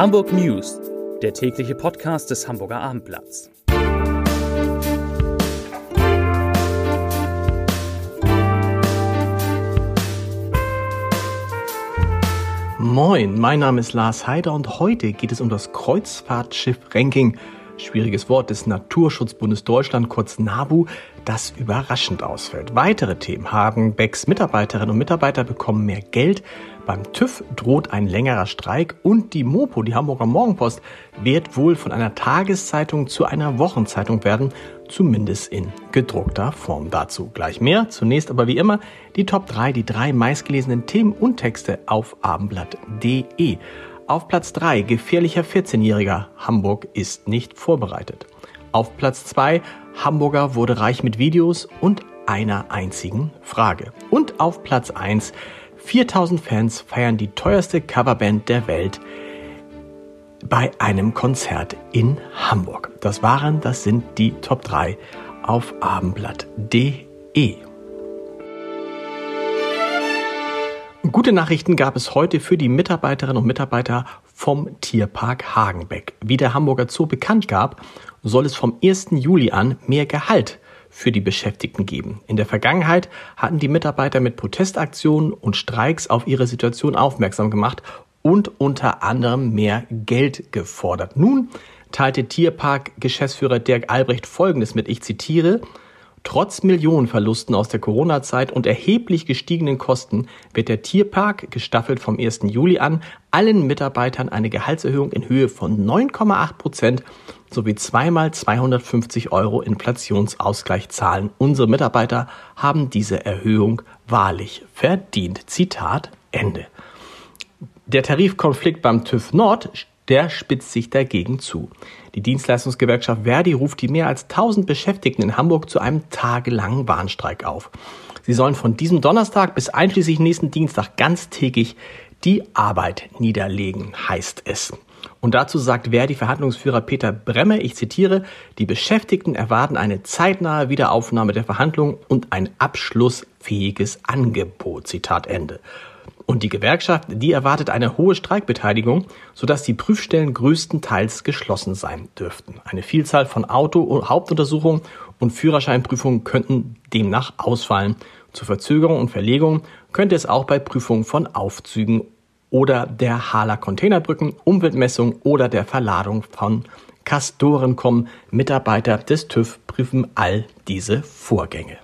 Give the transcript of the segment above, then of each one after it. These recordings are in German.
Hamburg News, der tägliche Podcast des Hamburger Abendblatts. Moin, mein Name ist Lars Heider und heute geht es um das Kreuzfahrtschiff-Ranking schwieriges Wort des Naturschutzbundes Deutschland, kurz NABU, das überraschend ausfällt. Weitere Themen haben Becks Mitarbeiterinnen und Mitarbeiter bekommen mehr Geld, beim TÜV droht ein längerer Streik und die Mopo, die Hamburger Morgenpost, wird wohl von einer Tageszeitung zu einer Wochenzeitung werden, zumindest in gedruckter Form. Dazu gleich mehr. Zunächst aber wie immer die Top 3, die drei meistgelesenen Themen und Texte auf abendblatt.de. Auf Platz 3 gefährlicher 14-Jähriger. Hamburg ist nicht vorbereitet. Auf Platz 2 Hamburger wurde reich mit Videos und einer einzigen Frage. Und auf Platz 1 4000 Fans feiern die teuerste Coverband der Welt bei einem Konzert in Hamburg. Das waren, das sind die Top 3 auf abendblatt.de. Gute Nachrichten gab es heute für die Mitarbeiterinnen und Mitarbeiter vom Tierpark Hagenbeck. Wie der Hamburger Zoo bekannt gab, soll es vom 1. Juli an mehr Gehalt für die Beschäftigten geben. In der Vergangenheit hatten die Mitarbeiter mit Protestaktionen und Streiks auf ihre Situation aufmerksam gemacht und unter anderem mehr Geld gefordert. Nun teilte Tierpark-Geschäftsführer Dirk Albrecht Folgendes mit, ich zitiere, Trotz Millionenverlusten aus der Corona-Zeit und erheblich gestiegenen Kosten wird der Tierpark, gestaffelt vom 1. Juli an, allen Mitarbeitern eine Gehaltserhöhung in Höhe von 9,8 Prozent sowie zweimal 250 Euro Inflationsausgleich zahlen. Unsere Mitarbeiter haben diese Erhöhung wahrlich verdient. Zitat Ende. Der Tarifkonflikt beim TÜV Nord der spitzt sich dagegen zu. Die Dienstleistungsgewerkschaft Verdi ruft die mehr als 1000 Beschäftigten in Hamburg zu einem tagelangen Warnstreik auf. Sie sollen von diesem Donnerstag bis einschließlich nächsten Dienstag ganztägig die Arbeit niederlegen, heißt es. Und dazu sagt Verdi-Verhandlungsführer Peter Bremme, ich zitiere, die Beschäftigten erwarten eine zeitnahe Wiederaufnahme der Verhandlungen und ein abschlussfähiges Angebot. Zitat Ende. Und die Gewerkschaft, die erwartet eine hohe Streikbeteiligung, sodass die Prüfstellen größtenteils geschlossen sein dürften. Eine Vielzahl von Auto- und Hauptuntersuchungen und Führerscheinprüfungen könnten demnach ausfallen. Zur Verzögerung und Verlegung könnte es auch bei Prüfungen von Aufzügen oder der Haler Containerbrücken, Umweltmessung oder der Verladung von Kastoren kommen. Mitarbeiter des TÜV prüfen all diese Vorgänge.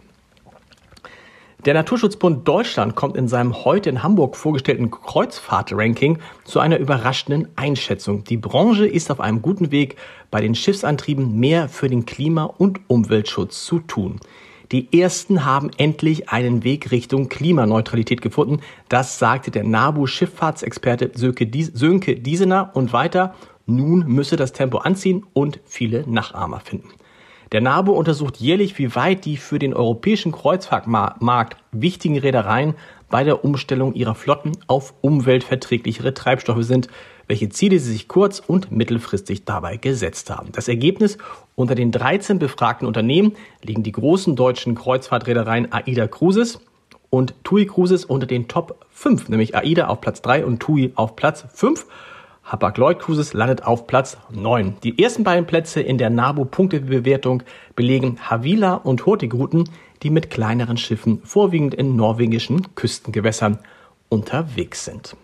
Der Naturschutzbund Deutschland kommt in seinem heute in Hamburg vorgestellten Kreuzfahrt-Ranking zu einer überraschenden Einschätzung. Die Branche ist auf einem guten Weg, bei den Schiffsantrieben mehr für den Klima- und Umweltschutz zu tun. Die ersten haben endlich einen Weg Richtung Klimaneutralität gefunden. Das sagte der NABU-Schifffahrtsexperte Sönke Diesener und weiter. Nun müsse das Tempo anziehen und viele Nachahmer finden. Der NABU untersucht jährlich, wie weit die für den europäischen Kreuzfahrtmarkt wichtigen Reedereien bei der Umstellung ihrer Flotten auf umweltverträglichere Treibstoffe sind, welche Ziele sie sich kurz- und mittelfristig dabei gesetzt haben. Das Ergebnis unter den 13 befragten Unternehmen liegen die großen deutschen Kreuzfahrtreedereien AIDA Cruises und TUI Cruises unter den Top 5, nämlich AIDA auf Platz 3 und TUI auf Platz 5. Hapag-Lloyd Cruises landet auf Platz 9. Die ersten beiden Plätze in der NABU-Punktebewertung belegen Havila und Hurtigruten, die mit kleineren Schiffen vorwiegend in norwegischen Küstengewässern unterwegs sind.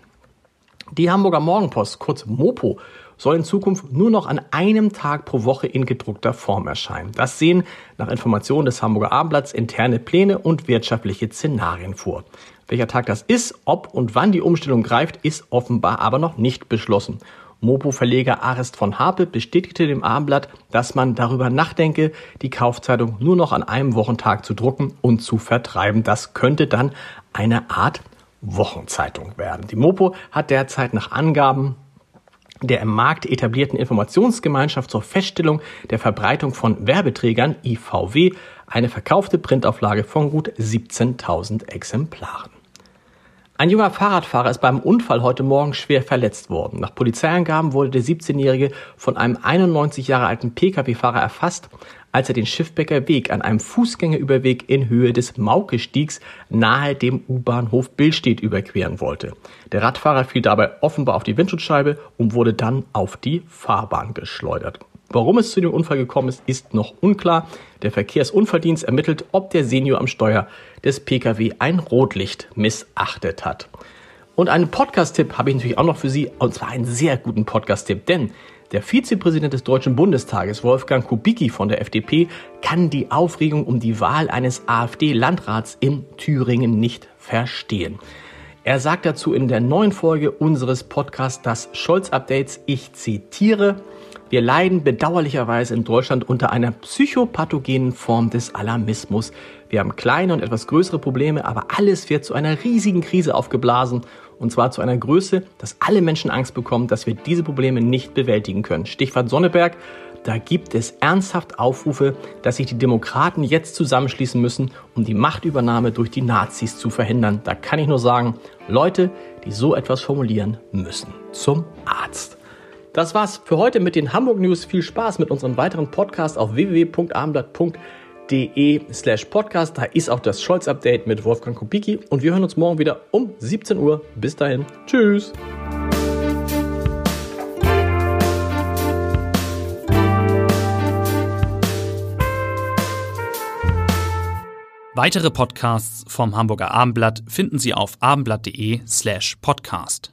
Die Hamburger Morgenpost, kurz Mopo, soll in Zukunft nur noch an einem Tag pro Woche in gedruckter Form erscheinen. Das sehen nach Informationen des Hamburger Abendblatts interne Pläne und wirtschaftliche Szenarien vor. Welcher Tag das ist, ob und wann die Umstellung greift, ist offenbar aber noch nicht beschlossen. Mopo-Verleger Arist von Harpe bestätigte dem Abendblatt, dass man darüber nachdenke, die Kaufzeitung nur noch an einem Wochentag zu drucken und zu vertreiben. Das könnte dann eine Art Wochenzeitung werden. Die Mopo hat derzeit nach Angaben der im Markt etablierten Informationsgemeinschaft zur Feststellung der Verbreitung von Werbeträgern IVW eine verkaufte Printauflage von gut 17.000 Exemplaren. Ein junger Fahrradfahrer ist beim Unfall heute Morgen schwer verletzt worden. Nach Polizeiangaben wurde der 17-Jährige von einem 91 Jahre alten Pkw-Fahrer erfasst, als er den Schiffbecker Weg an einem Fußgängerüberweg in Höhe des Maukestiegs nahe dem U-Bahnhof Billstedt überqueren wollte. Der Radfahrer fiel dabei offenbar auf die Windschutzscheibe und wurde dann auf die Fahrbahn geschleudert. Warum es zu dem Unfall gekommen ist, ist noch unklar. Der Verkehrsunfalldienst ermittelt, ob der Senior am Steuer des Pkw ein Rotlicht missachtet hat. Und einen Podcast-Tipp habe ich natürlich auch noch für Sie, und zwar einen sehr guten Podcast-Tipp, denn der Vizepräsident des Deutschen Bundestages, Wolfgang Kubicki von der FDP, kann die Aufregung um die Wahl eines AfD-Landrats in Thüringen nicht verstehen. Er sagt dazu in der neuen Folge unseres Podcasts das Scholz-Updates, ich zitiere, wir leiden bedauerlicherweise in Deutschland unter einer psychopathogenen Form des Alarmismus. Wir haben kleine und etwas größere Probleme, aber alles wird zu einer riesigen Krise aufgeblasen. Und zwar zu einer Größe, dass alle Menschen Angst bekommen, dass wir diese Probleme nicht bewältigen können. Stichwort Sonneberg. Da gibt es ernsthaft Aufrufe, dass sich die Demokraten jetzt zusammenschließen müssen, um die Machtübernahme durch die Nazis zu verhindern. Da kann ich nur sagen, Leute, die so etwas formulieren, müssen zum Arzt. Das war's für heute mit den Hamburg News. Viel Spaß mit unserem weiteren Podcast auf www.abendblatt.de slash podcast. Da ist auch das Scholz-Update mit Wolfgang Kubicki und wir hören uns morgen wieder um 17 Uhr. Bis dahin. Tschüss. Weitere Podcasts vom Hamburger Abendblatt finden Sie auf abendblatt.de slash podcast.